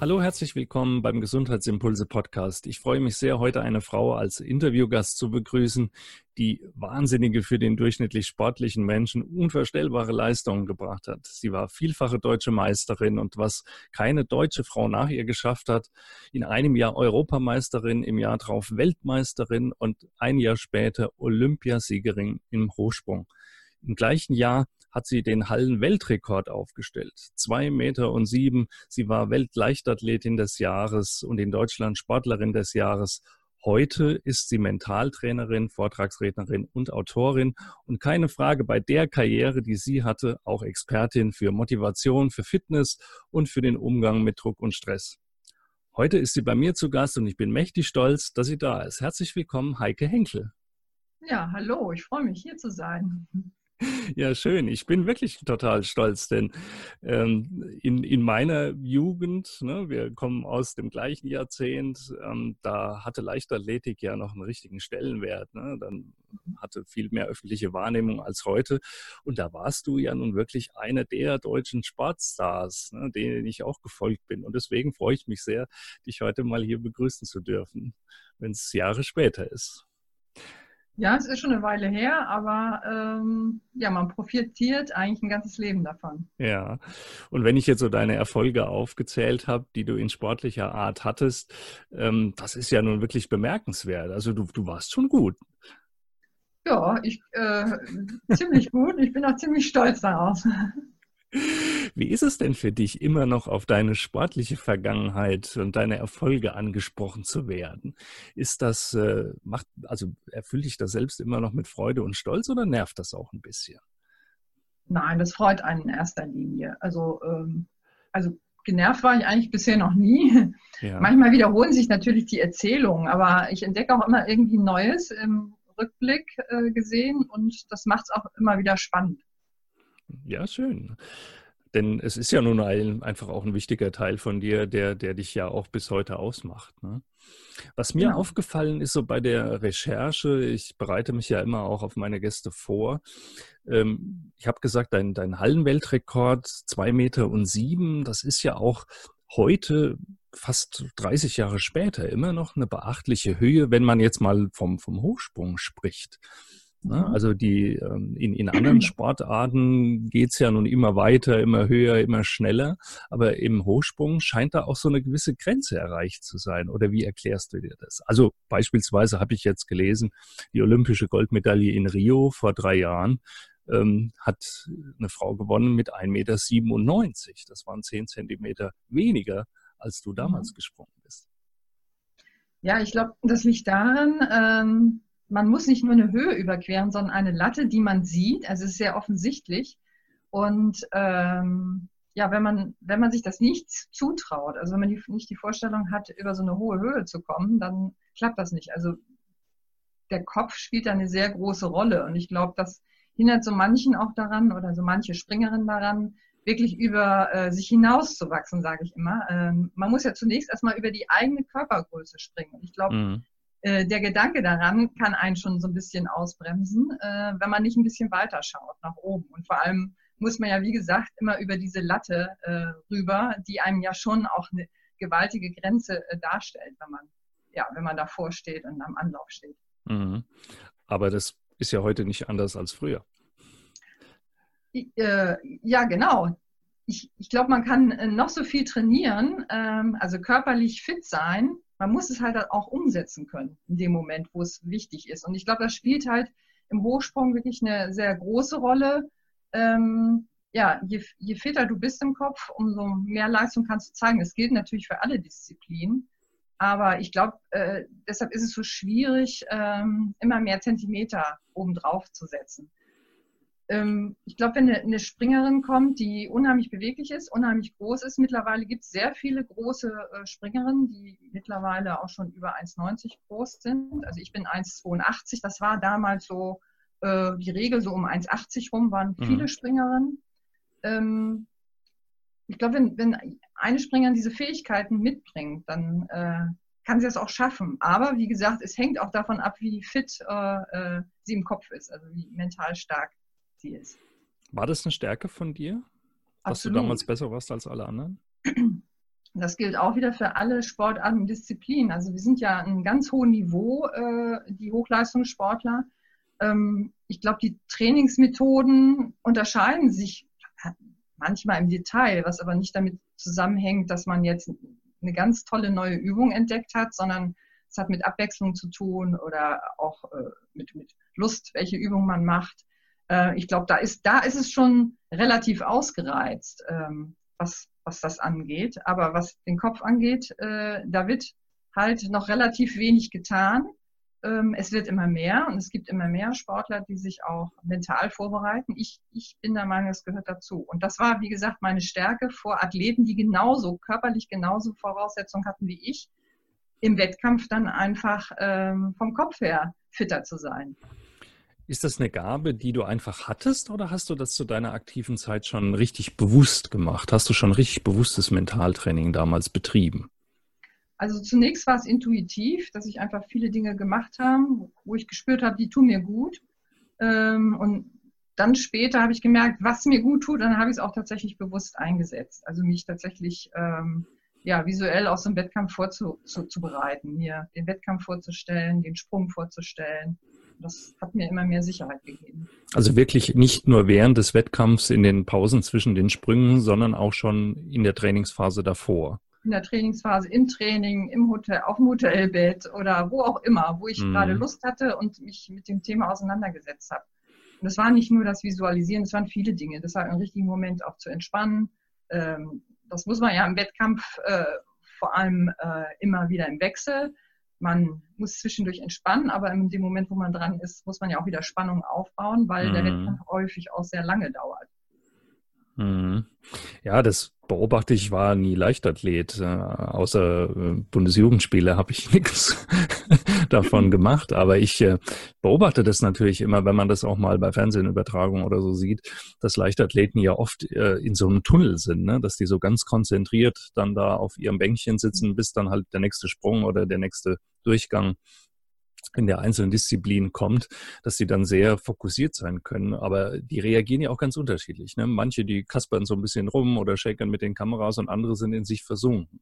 Hallo, herzlich willkommen beim Gesundheitsimpulse Podcast. Ich freue mich sehr, heute eine Frau als Interviewgast zu begrüßen, die wahnsinnige für den durchschnittlich sportlichen Menschen unvorstellbare Leistungen gebracht hat. Sie war vielfache deutsche Meisterin und was keine deutsche Frau nach ihr geschafft hat, in einem Jahr Europameisterin, im Jahr darauf Weltmeisterin und ein Jahr später Olympiasiegerin im Hochsprung. Im gleichen Jahr hat sie den Hallen-Weltrekord aufgestellt. Zwei Meter und sieben. Sie war Weltleichtathletin des Jahres und in Deutschland Sportlerin des Jahres. Heute ist sie Mentaltrainerin, Vortragsrednerin und Autorin und keine Frage bei der Karriere, die sie hatte, auch Expertin für Motivation, für Fitness und für den Umgang mit Druck und Stress. Heute ist sie bei mir zu Gast und ich bin mächtig stolz, dass sie da ist. Herzlich willkommen, Heike Henkel. Ja, hallo, ich freue mich hier zu sein. Ja, schön. Ich bin wirklich total stolz, denn ähm, in, in meiner Jugend, ne, wir kommen aus dem gleichen Jahrzehnt, ähm, da hatte Leichtathletik ja noch einen richtigen Stellenwert. Ne? Dann hatte viel mehr öffentliche Wahrnehmung als heute. Und da warst du ja nun wirklich einer der deutschen Sportstars, ne, denen ich auch gefolgt bin. Und deswegen freue ich mich sehr, dich heute mal hier begrüßen zu dürfen, wenn es Jahre später ist. Ja, es ist schon eine Weile her, aber ähm, ja, man profitiert eigentlich ein ganzes Leben davon. Ja, und wenn ich jetzt so deine Erfolge aufgezählt habe, die du in sportlicher Art hattest, ähm, das ist ja nun wirklich bemerkenswert. Also du, du warst schon gut. Ja, ich äh, ziemlich gut. Ich bin auch ziemlich stolz darauf. Wie ist es denn für dich, immer noch auf deine sportliche Vergangenheit und deine Erfolge angesprochen zu werden? Ist das, äh, macht, also erfüllt dich das selbst immer noch mit Freude und Stolz oder nervt das auch ein bisschen? Nein, das freut einen in erster Linie. Also, ähm, also genervt war ich eigentlich bisher noch nie. Ja. Manchmal wiederholen sich natürlich die Erzählungen, aber ich entdecke auch immer irgendwie Neues im Rückblick äh, gesehen und das macht es auch immer wieder spannend. Ja, schön. Denn es ist ja nun ein, einfach auch ein wichtiger Teil von dir, der, der dich ja auch bis heute ausmacht. Ne? Was mir genau. aufgefallen ist, so bei der Recherche, ich bereite mich ja immer auch auf meine Gäste vor. Ähm, ich habe gesagt, dein, dein Hallenweltrekord, zwei Meter und sieben, das ist ja auch heute fast 30 Jahre später immer noch eine beachtliche Höhe, wenn man jetzt mal vom, vom Hochsprung spricht. Ne? Also die ähm, in, in anderen Sportarten geht's ja nun immer weiter, immer höher, immer schneller. Aber im Hochsprung scheint da auch so eine gewisse Grenze erreicht zu sein. Oder wie erklärst du dir das? Also beispielsweise habe ich jetzt gelesen, die olympische Goldmedaille in Rio vor drei Jahren ähm, hat eine Frau gewonnen mit 1,97 Meter. Das waren zehn Zentimeter weniger, als du damals mhm. gesprungen bist. Ja, ich glaube, das liegt daran, ähm man muss nicht nur eine Höhe überqueren, sondern eine Latte, die man sieht. Also es ist sehr offensichtlich. Und ähm, ja, wenn man, wenn man sich das nicht zutraut, also wenn man die, nicht die Vorstellung hat, über so eine hohe Höhe zu kommen, dann klappt das nicht. Also der Kopf spielt da eine sehr große Rolle. Und ich glaube, das hindert so manchen auch daran oder so manche Springerin daran, wirklich über äh, sich hinauszuwachsen, sage ich immer. Ähm, man muss ja zunächst erstmal über die eigene Körpergröße springen. Und ich glaube, mhm. Äh, der Gedanke daran kann einen schon so ein bisschen ausbremsen, äh, wenn man nicht ein bisschen weiter schaut nach oben. Und vor allem muss man ja, wie gesagt, immer über diese Latte äh, rüber, die einem ja schon auch eine gewaltige Grenze darstellt, wenn man, ja, wenn man davor steht und am Anlauf steht. Mhm. Aber das ist ja heute nicht anders als früher. ja, genau. Ich, ich glaube, man kann noch so viel trainieren, ähm, also körperlich fit sein, man muss es halt auch umsetzen können in dem Moment, wo es wichtig ist. Und ich glaube, das spielt halt im Hochsprung wirklich eine sehr große Rolle. Ähm, ja, je, je fitter du bist im Kopf, umso mehr Leistung kannst du zeigen. Das gilt natürlich für alle Disziplinen. Aber ich glaube, äh, deshalb ist es so schwierig, ähm, immer mehr Zentimeter obendrauf zu setzen. Ähm, ich glaube, wenn eine, eine, Springerin kommt, die unheimlich beweglich ist, unheimlich groß ist, mittlerweile gibt es sehr viele große äh, Springerinnen, die mittlerweile auch schon über 1,90 groß sind. Also ich bin 1,82, das war damals so äh, die Regel, so um 1,80 rum waren mhm. viele Springerinnen. Ähm, ich glaube, wenn, wenn eine Springerin diese Fähigkeiten mitbringt, dann äh, kann sie das auch schaffen. Aber wie gesagt, es hängt auch davon ab, wie fit äh, äh sie im Kopf ist, also wie mental stark sie ist. War das eine Stärke von dir, dass Absolut. du damals besser warst als alle anderen? Das gilt auch wieder für alle Sportarten und Disziplinen. Also wir sind ja ein ganz hohes Niveau, äh, die Hochleistungssportler. Ähm, ich glaube, die Trainingsmethoden unterscheiden sich manchmal im Detail, was aber nicht damit zusammenhängt, dass man jetzt eine ganz tolle neue Übung entdeckt hat, sondern es hat mit Abwechslung zu tun oder auch äh, mit, mit Lust, welche Übung man macht. Äh, ich glaube, da ist, da ist es schon relativ ausgereizt, ähm, was, was das angeht. Aber was den Kopf angeht, äh, da wird halt noch relativ wenig getan. Ähm, es wird immer mehr und es gibt immer mehr Sportler, die sich auch mental vorbereiten. Ich, ich bin der Meinung, es gehört dazu. Und das war, wie gesagt, meine Stärke vor Athleten, die genauso, körperlich genauso Voraussetzungen hatten wie ich, im Wettkampf dann einfach ähm, vom Kopf her fitter zu sein. Ist das eine Gabe, die du einfach hattest oder hast du das zu deiner aktiven Zeit schon richtig bewusst gemacht? Hast du schon richtig bewusstes Mentaltraining damals betrieben? Also zunächst war es intuitiv, dass ich einfach viele Dinge gemacht habe, wo ich gespürt habe, die tun mir gut. Ähm, und dann später habe ich gemerkt, was mir gut tut, dann habe ich es auch tatsächlich bewusst eingesetzt. Also mich tatsächlich ähm, ja, visuell aus dem Wettkampf vorzubereiten, mir den Wettkampf vorzustellen, den Sprung vorzustellen das hat mir immer mehr Sicherheit gegeben. Also wirklich nicht nur während des Wettkampfs in den Pausen zwischen den Sprüngen, sondern auch schon in der Trainingsphase davor. In der Trainingsphase, im Training, im Hotel, auf dem Hotelbett oder wo auch immer, wo ich mhm. gerade Lust hatte und mich mit dem Thema auseinandergesetzt habe. Und das war nicht nur das Visualisieren, es waren viele Dinge. Das war im richtigen Moment auch zu entspannen. Ähm, das muss man ja im Wettkampf äh, vor allem äh, immer wieder im Wechsel man muss zwischendurch entspannen, aber in dem Moment, wo man dran ist, muss man ja auch wieder Spannung aufbauen, weil mhm. der Wettkampf häufig auch sehr lange dauert. Mhm. Ja, das beobachte ich, war nie Leichtathlet. Äh, außer äh, Bundesjugendspiele habe ich nichts davon gemacht. Aber ich äh, beobachte das natürlich immer, wenn man das auch mal bei Fernsehübertragungen oder so sieht, dass Leichtathleten ja oft äh, in so einem Tunnel sind, ne? dass die so ganz konzentriert dann da auf ihrem Bänkchen sitzen, bis dann halt der nächste Sprung oder der nächste Durchgang in der einzelnen Disziplin kommt, dass sie dann sehr fokussiert sein können. Aber die reagieren ja auch ganz unterschiedlich. Ne? Manche, die kaspern so ein bisschen rum oder shaken mit den Kameras und andere sind in sich versunken.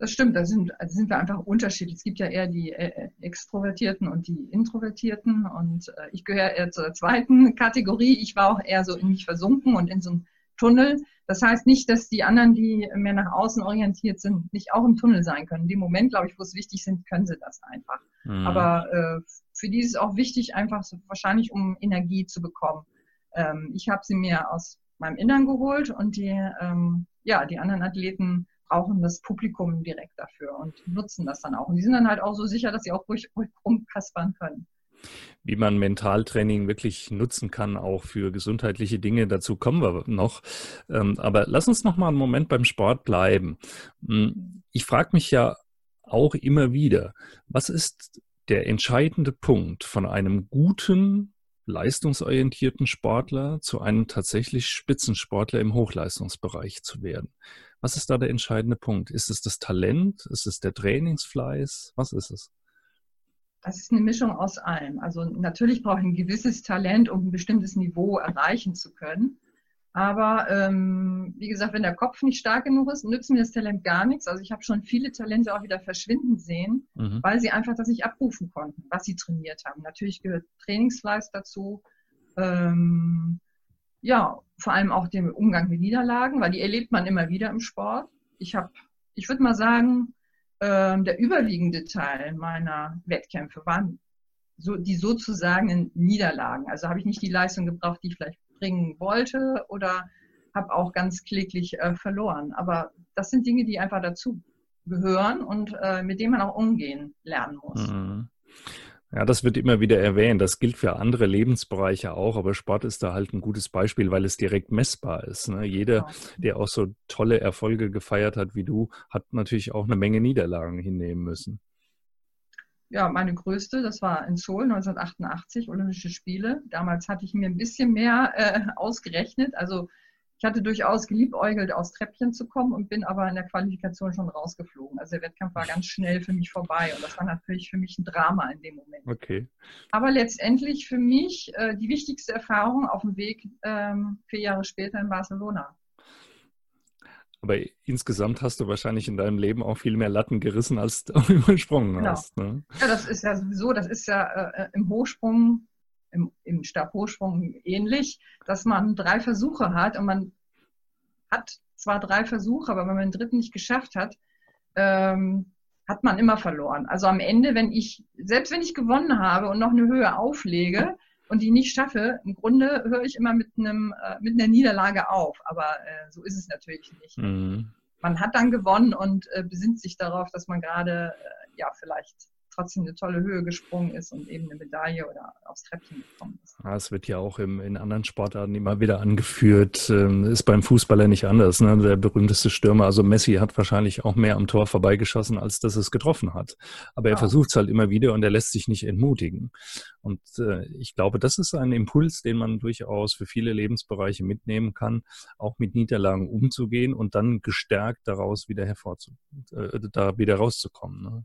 Das stimmt, da sind, da sind wir einfach unterschiedlich. Es gibt ja eher die äh, Extrovertierten und die Introvertierten und äh, ich gehöre eher zur zweiten Kategorie. Ich war auch eher so in mich versunken und in so einem Tunnel. Das heißt nicht, dass die anderen, die mehr nach außen orientiert sind, nicht auch im Tunnel sein können. In dem Moment, glaube ich, wo es wichtig sind, können sie das einfach. Mhm. Aber äh, für die ist es auch wichtig, einfach so, wahrscheinlich um Energie zu bekommen. Ähm, ich habe sie mir aus meinem Innern geholt und die, ähm, ja, die anderen Athleten brauchen das Publikum direkt dafür und nutzen das dann auch. Und die sind dann halt auch so sicher, dass sie auch ruhig, ruhig rumkaspern können wie man Mentaltraining wirklich nutzen kann, auch für gesundheitliche Dinge. Dazu kommen wir noch. Ähm, aber lass uns noch mal einen Moment beim Sport bleiben. Hm, ich frage mich ja auch immer wieder, was ist der entscheidende Punkt von einem guten, leistungsorientierten Sportler zu einem tatsächlich Spitzensportler im Hochleistungsbereich zu werden? Was ist da der entscheidende Punkt? Ist es das Talent? Ist es der Trainingsfleiß? Was ist es? Das ist eine Mischung aus allem. Also natürlich brauche ich ein gewisses Talent, um ein bestimmtes Niveau erreichen zu können. Aber ähm, wie gesagt, wenn der Kopf nicht stark genug ist, nützt mir das Talent gar nichts. Also ich habe schon viele Talente auch wieder verschwinden sehen, mhm. weil sie einfach das nicht abrufen konnten, was sie trainiert haben. Natürlich gehört Trainingsfleiß dazu. Ähm, ja, vor allem auch den Umgang mit Niederlagen, weil die erlebt man immer wieder im Sport. Ich habe, ich würde mal sagen, ähm, der überwiegende Teil meiner Wettkämpfe waren so, die sozusagen Niederlagen. Also habe ich nicht die Leistung gebraucht, die ich vielleicht bringen wollte oder habe auch ganz kläglich äh, verloren. Aber das sind Dinge, die einfach dazu gehören und äh, mit denen man auch umgehen lernen muss. Mhm. Ja, das wird immer wieder erwähnt. Das gilt für andere Lebensbereiche auch, aber Sport ist da halt ein gutes Beispiel, weil es direkt messbar ist. Ne? Jeder, genau. der auch so tolle Erfolge gefeiert hat wie du, hat natürlich auch eine Menge Niederlagen hinnehmen müssen. Ja, meine größte, das war in Seoul 1988, Olympische Spiele. Damals hatte ich mir ein bisschen mehr äh, ausgerechnet. Also ich hatte durchaus geliebäugelt, aus Treppchen zu kommen und bin aber in der Qualifikation schon rausgeflogen. Also der Wettkampf war ganz schnell für mich vorbei und das war natürlich für mich ein Drama in dem Moment. Okay. Aber letztendlich für mich äh, die wichtigste Erfahrung auf dem Weg ähm, vier Jahre später in Barcelona. Aber insgesamt hast du wahrscheinlich in deinem Leben auch viel mehr Latten gerissen, als du übersprungen genau. hast. Ne? Ja, das ist ja sowieso, das ist ja äh, im Hochsprung im, im Stabhochsprung ähnlich, dass man drei Versuche hat und man hat zwar drei Versuche, aber wenn man den dritten nicht geschafft hat, ähm, hat man immer verloren. Also am Ende, wenn ich, selbst wenn ich gewonnen habe und noch eine Höhe auflege und die nicht schaffe, im Grunde höre ich immer mit einem, äh, mit einer Niederlage auf. Aber äh, so ist es natürlich nicht. Mhm. Man hat dann gewonnen und äh, besinnt sich darauf, dass man gerade äh, ja vielleicht trotzdem eine tolle Höhe gesprungen ist und eben eine Medaille oder aufs Treppchen gekommen ist. Ja, es wird ja auch im, in anderen Sportarten immer wieder angeführt. Ähm, ist beim Fußballer nicht anders. Ne? Der berühmteste Stürmer, also Messi, hat wahrscheinlich auch mehr am Tor vorbeigeschossen, als dass es getroffen hat. Aber er ja. versucht es halt immer wieder und er lässt sich nicht entmutigen. Und äh, ich glaube, das ist ein Impuls, den man durchaus für viele Lebensbereiche mitnehmen kann, auch mit Niederlagen umzugehen und dann gestärkt daraus wieder hervorzu, äh, da wieder rauszukommen. Ne?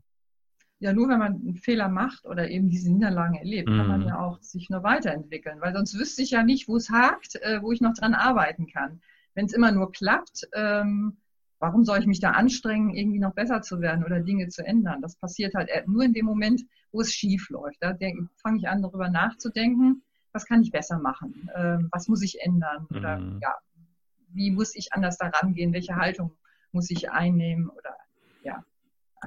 Ja nur wenn man einen Fehler macht oder eben diese Niederlagen erlebt, kann man mhm. ja auch sich nur weiterentwickeln, weil sonst wüsste ich ja nicht, wo es hakt, äh, wo ich noch dran arbeiten kann. Wenn es immer nur klappt, ähm, warum soll ich mich da anstrengen, irgendwie noch besser zu werden oder Dinge zu ändern? Das passiert halt nur in dem Moment, wo es schief läuft. Da fange ich an, darüber nachzudenken, was kann ich besser machen? Ähm, was muss ich ändern? Oder mhm. ja, wie muss ich anders da rangehen? Welche Haltung muss ich einnehmen? Oder ja,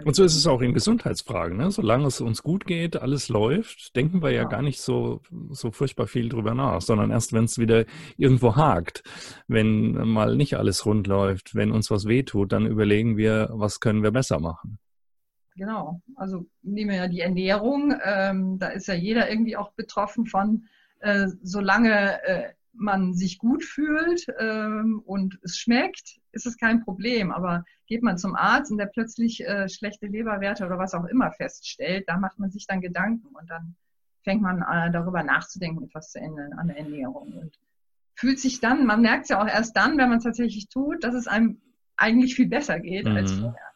und so ist es auch in Gesundheitsfragen. Ne? Solange es uns gut geht, alles läuft, denken wir ja, ja gar nicht so, so furchtbar viel drüber nach, sondern erst, wenn es wieder irgendwo hakt, wenn mal nicht alles rund läuft, wenn uns was wehtut, dann überlegen wir, was können wir besser machen. Genau, also nehmen wir ja die Ernährung, ähm, da ist ja jeder irgendwie auch betroffen von, äh, solange äh, man sich gut fühlt ähm, und es schmeckt, ist es kein Problem. Aber geht man zum Arzt und der plötzlich äh, schlechte Leberwerte oder was auch immer feststellt, da macht man sich dann Gedanken und dann fängt man äh, darüber nachzudenken, etwas zu ändern an der Ernährung. Und fühlt sich dann, man merkt es ja auch erst dann, wenn man es tatsächlich tut, dass es einem eigentlich viel besser geht mhm. als vorher.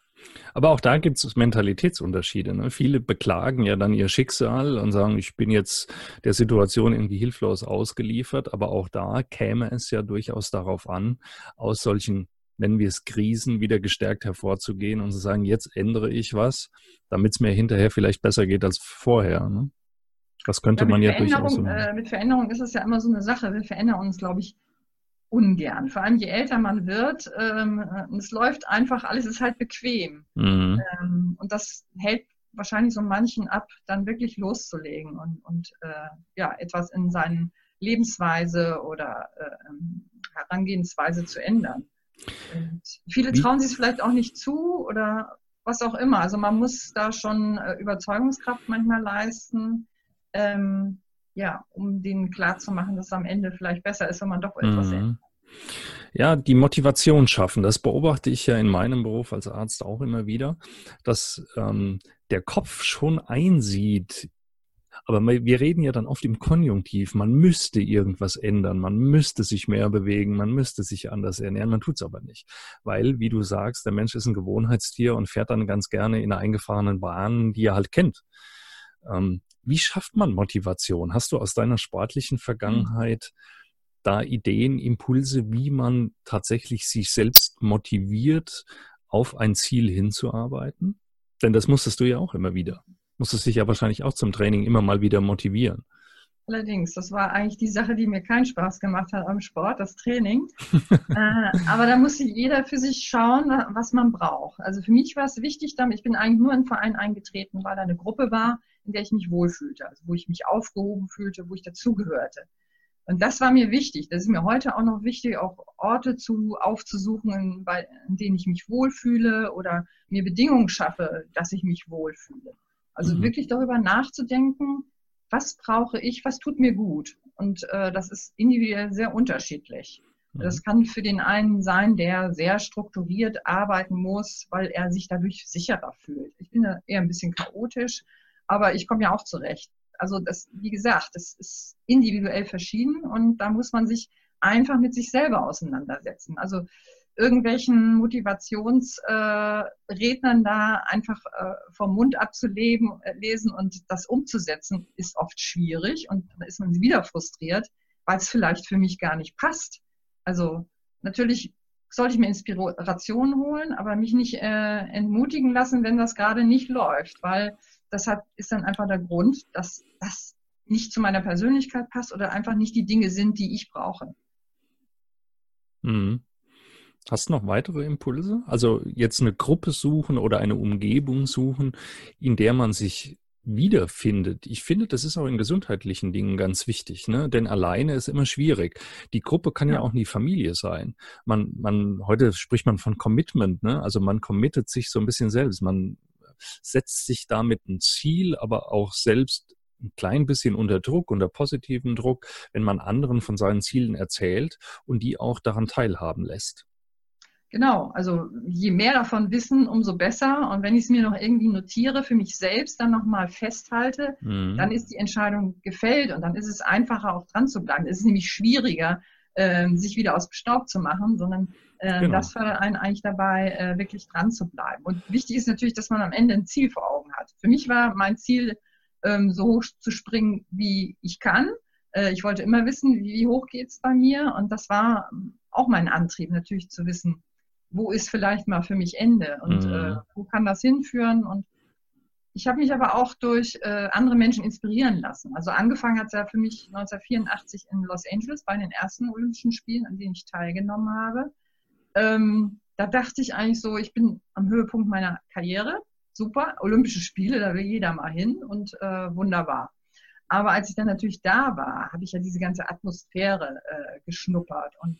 Aber auch da gibt es Mentalitätsunterschiede. Ne? Viele beklagen ja dann ihr Schicksal und sagen, ich bin jetzt der Situation irgendwie hilflos ausgeliefert. Aber auch da käme es ja durchaus darauf an, aus solchen, nennen wir es Krisen, wieder gestärkt hervorzugehen und zu sagen, jetzt ändere ich was, damit es mir hinterher vielleicht besser geht als vorher. Ne? Das könnte ja, man ja durchaus. So äh, mit Veränderung ist es ja immer so eine Sache. Wir verändern uns, glaube ich, ungern. Vor allem je älter man wird, ähm, es läuft einfach, alles ist halt bequem. Mhm. Ähm, und das hält wahrscheinlich so manchen ab, dann wirklich loszulegen und, und äh, ja, etwas in seinen Lebensweise oder äh, Herangehensweise zu ändern. Und viele trauen sich es vielleicht auch nicht zu oder was auch immer. Also man muss da schon äh, Überzeugungskraft manchmal leisten, ähm, ja, um denen klarzumachen, dass es am Ende vielleicht besser ist, wenn man doch etwas mhm. ändert. Ja, die Motivation schaffen, das beobachte ich ja in meinem Beruf als Arzt auch immer wieder, dass ähm, der Kopf schon einsieht, aber wir reden ja dann oft im Konjunktiv, man müsste irgendwas ändern, man müsste sich mehr bewegen, man müsste sich anders ernähren, man tut es aber nicht. Weil, wie du sagst, der Mensch ist ein Gewohnheitstier und fährt dann ganz gerne in eingefahrenen Bahnen, die er halt kennt. Ähm, wie schafft man Motivation? Hast du aus deiner sportlichen hm. Vergangenheit da Ideen, Impulse, wie man tatsächlich sich selbst motiviert, auf ein Ziel hinzuarbeiten? Denn das musstest du ja auch immer wieder. Musstest dich ja wahrscheinlich auch zum Training immer mal wieder motivieren. Allerdings, das war eigentlich die Sache, die mir keinen Spaß gemacht hat am Sport, das Training. äh, aber da musste jeder für sich schauen, was man braucht. Also für mich war es wichtig, ich bin eigentlich nur in einen Verein eingetreten, weil da eine Gruppe war, in der ich mich wohlfühlte, also wo ich mich aufgehoben fühlte, wo ich dazugehörte. Und das war mir wichtig. Das ist mir heute auch noch wichtig, auch Orte zu aufzusuchen, in, in denen ich mich wohlfühle oder mir Bedingungen schaffe, dass ich mich wohlfühle. Also mhm. wirklich darüber nachzudenken, was brauche ich, was tut mir gut. Und äh, das ist individuell sehr unterschiedlich. Mhm. Das kann für den einen sein, der sehr strukturiert arbeiten muss, weil er sich dadurch sicherer fühlt. Ich bin eher ein bisschen chaotisch, aber ich komme ja auch zurecht. Also das, wie gesagt, das ist individuell verschieden und da muss man sich einfach mit sich selber auseinandersetzen. Also irgendwelchen Motivationsrednern äh, da einfach äh, vom Mund abzuleben, äh, lesen und das umzusetzen, ist oft schwierig und dann ist man wieder frustriert, weil es vielleicht für mich gar nicht passt. Also natürlich sollte ich mir Inspiration holen, aber mich nicht äh, entmutigen lassen, wenn das gerade nicht läuft, weil das hat, ist dann einfach der Grund, dass das nicht zu meiner Persönlichkeit passt oder einfach nicht die Dinge sind, die ich brauche. Mhm. Hast du noch weitere Impulse? Also jetzt eine Gruppe suchen oder eine Umgebung suchen, in der man sich wiederfindet. Ich finde, das ist auch in gesundheitlichen Dingen ganz wichtig, ne? Denn alleine ist immer schwierig. Die Gruppe kann ja, ja auch nie Familie sein. Man, man, heute spricht man von Commitment, ne? Also man committet sich so ein bisschen selbst. Man setzt sich damit ein Ziel, aber auch selbst ein klein bisschen unter Druck, unter positiven Druck, wenn man anderen von seinen Zielen erzählt und die auch daran teilhaben lässt. Genau, also je mehr davon wissen, umso besser. Und wenn ich es mir noch irgendwie notiere, für mich selbst dann nochmal festhalte, mhm. dann ist die Entscheidung gefällt und dann ist es einfacher, auch dran zu bleiben. Es ist nämlich schwieriger, äh, sich wieder aus dem Staub zu machen, sondern genau. das fördert einen eigentlich dabei, äh, wirklich dran zu bleiben. Und wichtig ist natürlich, dass man am Ende ein Ziel vor Augen hat. Für mich war mein Ziel, ähm, so hoch zu springen, wie ich kann. Äh, ich wollte immer wissen, wie hoch geht es bei mir. Und das war auch mein Antrieb, natürlich zu wissen, wo ist vielleicht mal für mich Ende und mhm. äh, wo kann das hinführen. Und ich habe mich aber auch durch äh, andere Menschen inspirieren lassen. Also angefangen hat es ja für mich 1984 in Los Angeles bei den ersten Olympischen Spielen, an denen ich teilgenommen habe. Ähm, da dachte ich eigentlich so, ich bin am Höhepunkt meiner Karriere. Super, Olympische Spiele, da will jeder mal hin und äh, wunderbar. Aber als ich dann natürlich da war, habe ich ja diese ganze Atmosphäre äh, geschnuppert und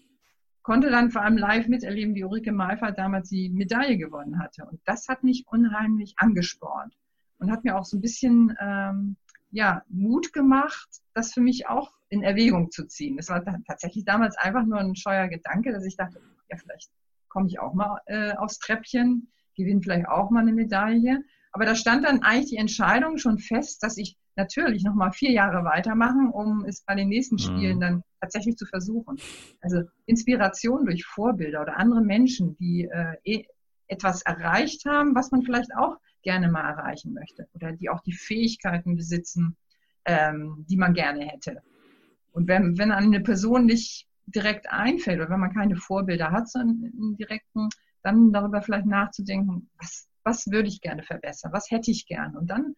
konnte dann vor allem live miterleben, wie Ulrike Malfer damals die Medaille gewonnen hatte. Und das hat mich unheimlich angespornt und hat mir auch so ein bisschen ähm, ja, Mut gemacht, das für mich auch in Erwägung zu ziehen. Das war tatsächlich damals einfach nur ein scheuer Gedanke, dass ich dachte, ja, vielleicht komme ich auch mal äh, aufs Treppchen, gewinne vielleicht auch mal eine Medaille. Aber da stand dann eigentlich die Entscheidung schon fest, dass ich natürlich noch mal vier Jahre weitermachen, um es bei den nächsten mhm. Spielen dann tatsächlich zu versuchen. Also Inspiration durch Vorbilder oder andere Menschen, die äh, eh etwas erreicht haben, was man vielleicht auch gerne mal erreichen möchte oder die auch die Fähigkeiten besitzen, ähm, die man gerne hätte. Und wenn, wenn eine Person nicht direkt einfällt oder wenn man keine Vorbilder hat, sondern im direkten, dann darüber vielleicht nachzudenken, was, was würde ich gerne verbessern, was hätte ich gern. Und dann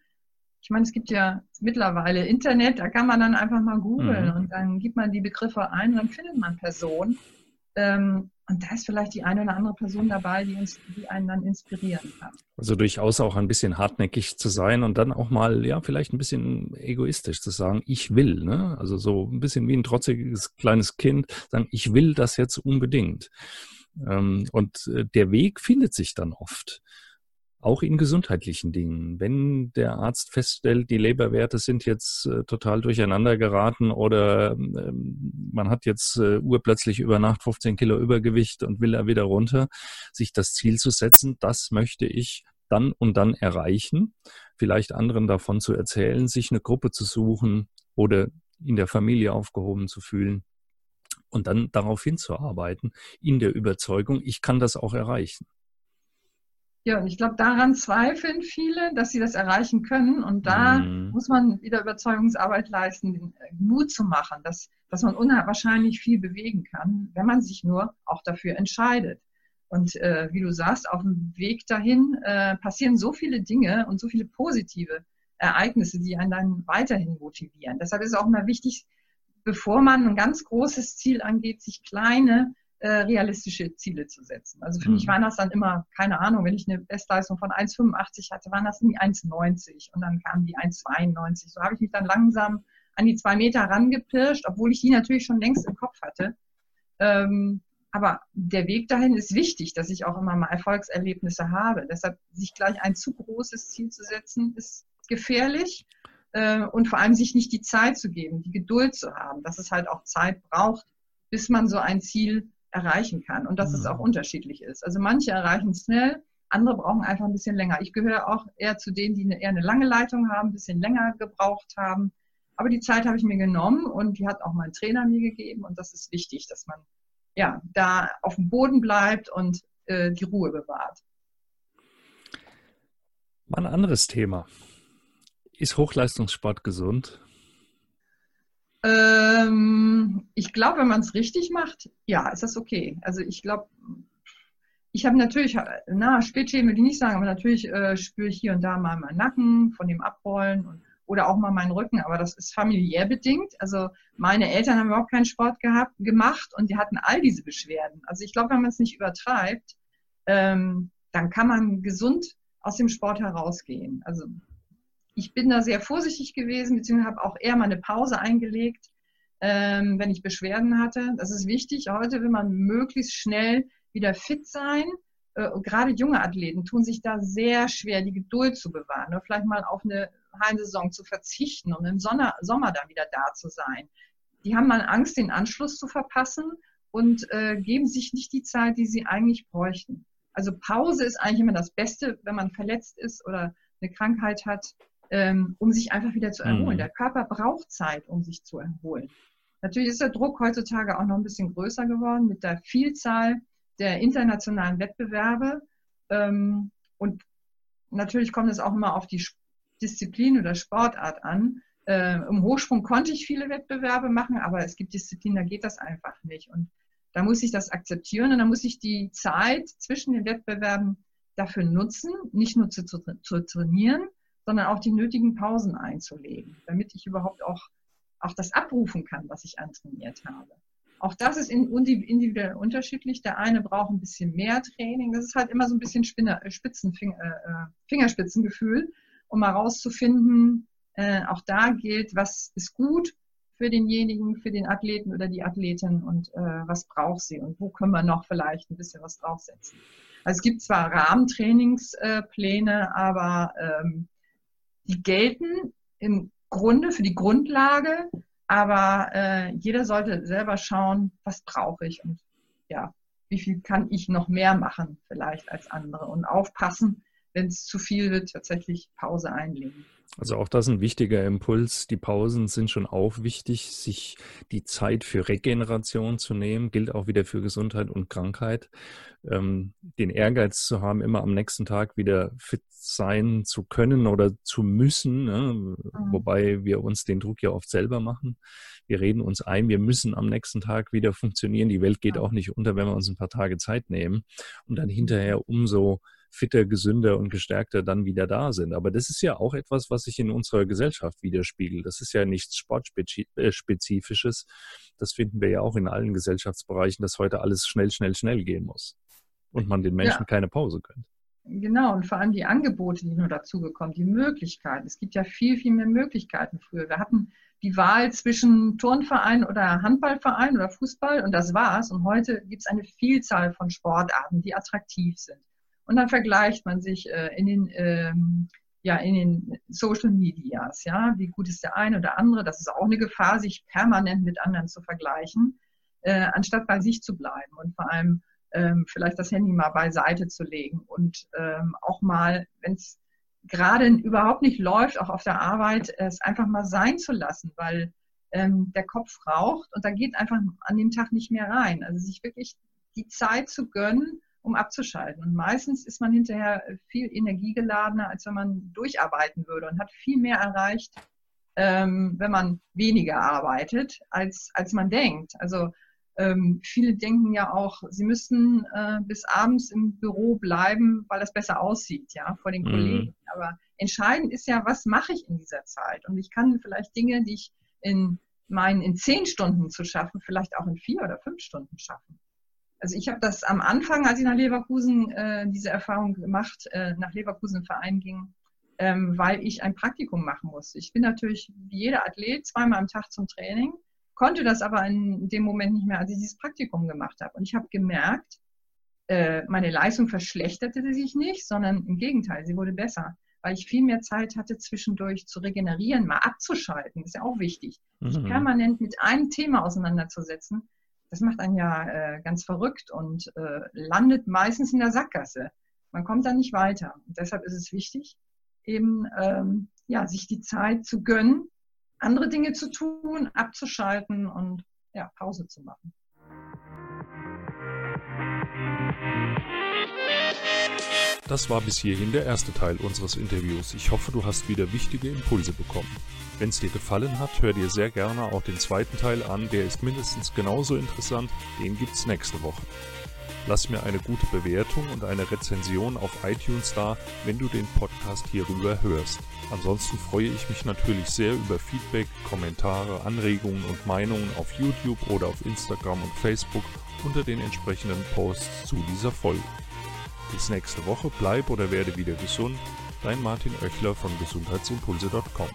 ich meine, es gibt ja mittlerweile Internet, da kann man dann einfach mal googeln mhm. und dann gibt man die Begriffe ein und dann findet man Personen. Ähm, und da ist vielleicht die eine oder andere Person dabei, die, uns, die einen dann inspirieren kann. Also durchaus auch ein bisschen hartnäckig zu sein und dann auch mal, ja, vielleicht ein bisschen egoistisch zu sagen, ich will. Ne? Also so ein bisschen wie ein trotziges kleines Kind, sagen, ich will das jetzt unbedingt. Ähm, und äh, der Weg findet sich dann oft auch in gesundheitlichen Dingen. Wenn der Arzt feststellt, die Leberwerte sind jetzt äh, total durcheinander geraten oder ähm, man hat jetzt äh, urplötzlich über Nacht 15 Kilo Übergewicht und will er wieder runter, sich das Ziel zu setzen, das möchte ich dann und dann erreichen, vielleicht anderen davon zu erzählen, sich eine Gruppe zu suchen oder in der Familie aufgehoben zu fühlen und dann darauf hinzuarbeiten, in der Überzeugung, ich kann das auch erreichen. Ja, und ich glaube, daran zweifeln viele, dass sie das erreichen können. Und da mhm. muss man wieder Überzeugungsarbeit leisten, Mut zu machen, dass, dass man unwahrscheinlich viel bewegen kann, wenn man sich nur auch dafür entscheidet. Und äh, wie du sagst, auf dem Weg dahin äh, passieren so viele Dinge und so viele positive Ereignisse, die einen dann weiterhin motivieren. Deshalb ist es auch mal wichtig, bevor man ein ganz großes Ziel angeht, sich kleine äh, realistische Ziele zu setzen. Also für mhm. mich waren das dann immer, keine Ahnung, wenn ich eine Bestleistung von 1,85 hatte, waren das nie 1,90 und dann kamen die 1,92. So habe ich mich dann langsam an die zwei Meter rangepirscht, obwohl ich die natürlich schon längst im Kopf hatte. Ähm, aber der Weg dahin ist wichtig, dass ich auch immer mal Erfolgserlebnisse habe. Deshalb sich gleich ein zu großes Ziel zu setzen, ist gefährlich äh, und vor allem sich nicht die Zeit zu geben, die Geduld zu haben, dass es halt auch Zeit braucht, bis man so ein Ziel erreichen kann und dass mhm. es auch unterschiedlich ist. Also manche erreichen es schnell, andere brauchen einfach ein bisschen länger. Ich gehöre auch eher zu denen, die eine, eher eine lange Leitung haben, ein bisschen länger gebraucht haben. Aber die Zeit habe ich mir genommen und die hat auch mein Trainer mir gegeben und das ist wichtig, dass man ja da auf dem Boden bleibt und äh, die Ruhe bewahrt. Mal ein anderes Thema. Ist Hochleistungssport gesund? Ähm, ich glaube, wenn man es richtig macht, ja, ist das okay. Also ich glaube, ich habe natürlich, na, Spätschäden will ich nicht sagen, aber natürlich äh, spüre ich hier und da mal meinen Nacken von dem Abrollen und, oder auch mal meinen Rücken, aber das ist familiär bedingt. Also meine Eltern haben überhaupt keinen Sport gehabt, gemacht und die hatten all diese Beschwerden. Also ich glaube, wenn man es nicht übertreibt, ähm, dann kann man gesund aus dem Sport herausgehen. Also ich bin da sehr vorsichtig gewesen, beziehungsweise habe auch eher mal eine Pause eingelegt, ähm, wenn ich Beschwerden hatte. Das ist wichtig. Heute will man möglichst schnell wieder fit sein. Äh, gerade junge Athleten tun sich da sehr schwer, die Geduld zu bewahren oder vielleicht mal auf eine Heimsaison zu verzichten, um im Sommer, Sommer dann wieder da zu sein. Die haben mal Angst, den Anschluss zu verpassen und äh, geben sich nicht die Zeit, die sie eigentlich bräuchten. Also Pause ist eigentlich immer das Beste, wenn man verletzt ist oder eine Krankheit hat, ähm, um sich einfach wieder zu erholen. Mhm. Der Körper braucht Zeit, um sich zu erholen. Natürlich ist der Druck heutzutage auch noch ein bisschen größer geworden mit der Vielzahl der internationalen Wettbewerbe. Ähm, und natürlich kommt es auch immer auf die Disziplin oder Sportart an. Äh, Im Hochsprung konnte ich viele Wettbewerbe machen, aber es gibt Disziplinen, da geht das einfach nicht. Und da muss ich das akzeptieren und da muss ich die Zeit zwischen den Wettbewerben dafür nutzen, nicht nur zu, zu, zu trainieren, sondern auch die nötigen Pausen einzulegen, damit ich überhaupt auch, auch das abrufen kann, was ich antrainiert habe. Auch das ist individuell unterschiedlich. Der eine braucht ein bisschen mehr Training. Das ist halt immer so ein bisschen Spinner, äh, Spitzenfinger, äh, äh, Fingerspitzengefühl, um herauszufinden, äh, auch da gilt, was ist gut für denjenigen, für den Athleten oder die Athletin und äh, was braucht sie und wo können wir noch vielleicht ein bisschen was draufsetzen. Also es gibt zwar Rahmentrainingspläne, aber ähm, die gelten im Grunde für die Grundlage, aber äh, jeder sollte selber schauen, was brauche ich und ja, wie viel kann ich noch mehr machen vielleicht als andere und aufpassen, wenn es zu viel wird, tatsächlich Pause einlegen. Also auch das ist ein wichtiger Impuls. Die Pausen sind schon auch wichtig, sich die Zeit für Regeneration zu nehmen, gilt auch wieder für Gesundheit und Krankheit. Ähm, den Ehrgeiz zu haben, immer am nächsten Tag wieder fit sein zu können oder zu müssen, ne? mhm. wobei wir uns den Druck ja oft selber machen. Wir reden uns ein, wir müssen am nächsten Tag wieder funktionieren. Die Welt geht auch nicht unter, wenn wir uns ein paar Tage Zeit nehmen und dann hinterher umso fitter, gesünder und gestärkter dann wieder da sind. Aber das ist ja auch etwas, was sich in unserer Gesellschaft widerspiegelt. Das ist ja nichts Sportspezifisches. Das finden wir ja auch in allen Gesellschaftsbereichen, dass heute alles schnell, schnell, schnell gehen muss und man den Menschen ja. keine Pause gönnt. Genau, und vor allem die Angebote, die nur dazugekommen, die Möglichkeiten. Es gibt ja viel, viel mehr Möglichkeiten früher. Wir hatten die Wahl zwischen Turnverein oder Handballverein oder Fußball und das war's. Und heute gibt es eine Vielzahl von Sportarten, die attraktiv sind. Und dann vergleicht man sich äh, in den ähm, ja, in den Social Medias, ja, wie gut ist der eine oder andere, das ist auch eine Gefahr, sich permanent mit anderen zu vergleichen, äh, anstatt bei sich zu bleiben und vor allem ähm, vielleicht das Handy mal beiseite zu legen und ähm, auch mal, wenn es gerade überhaupt nicht läuft, auch auf der Arbeit, es einfach mal sein zu lassen, weil ähm, der Kopf raucht und da geht einfach an dem Tag nicht mehr rein. Also sich wirklich die Zeit zu gönnen, um abzuschalten. Und meistens ist man hinterher viel energiegeladener, als wenn man durcharbeiten würde und hat viel mehr erreicht, ähm, wenn man weniger arbeitet, als, als man denkt. Also ähm, viele denken ja auch, sie müssten äh, bis abends im Büro bleiben, weil das besser aussieht, ja, vor den mhm. Kollegen. Aber entscheidend ist ja, was mache ich in dieser Zeit? Und ich kann vielleicht Dinge, die ich in meinen in zehn Stunden zu schaffen, vielleicht auch in vier oder fünf Stunden schaffen. Also ich habe das am Anfang, als ich nach Leverkusen äh, diese Erfahrung gemacht, äh, nach Leverkusen im Verein ging, ähm, weil ich ein Praktikum machen musste. Ich bin natürlich wie jeder Athlet zweimal am Tag zum Training konnte das aber in dem Moment nicht mehr, als ich dieses Praktikum gemacht habe. Und ich habe gemerkt, äh, meine Leistung verschlechterte sich nicht, sondern im Gegenteil, sie wurde besser, weil ich viel mehr Zeit hatte, zwischendurch zu regenerieren, mal abzuschalten. Das ist ja auch wichtig. Mhm. Sich permanent mit einem Thema auseinanderzusetzen, das macht einen ja äh, ganz verrückt und äh, landet meistens in der Sackgasse. Man kommt da nicht weiter. Und deshalb ist es wichtig, eben ähm, ja, sich die Zeit zu gönnen, andere Dinge zu tun, abzuschalten und ja, Pause zu machen. Das war bis hierhin der erste Teil unseres Interviews. Ich hoffe, du hast wieder wichtige Impulse bekommen. Wenn es dir gefallen hat, hör dir sehr gerne auch den zweiten Teil an, der ist mindestens genauso interessant, den gibt's nächste Woche. Lass mir eine gute Bewertung und eine Rezension auf iTunes da, wenn du den Podcast hierüber hörst. Ansonsten freue ich mich natürlich sehr über Feedback, Kommentare, Anregungen und Meinungen auf YouTube oder auf Instagram und Facebook unter den entsprechenden Posts zu dieser Folge. Bis nächste Woche, bleib oder werde wieder gesund. Dein Martin Oechler von gesundheitsimpulse.com.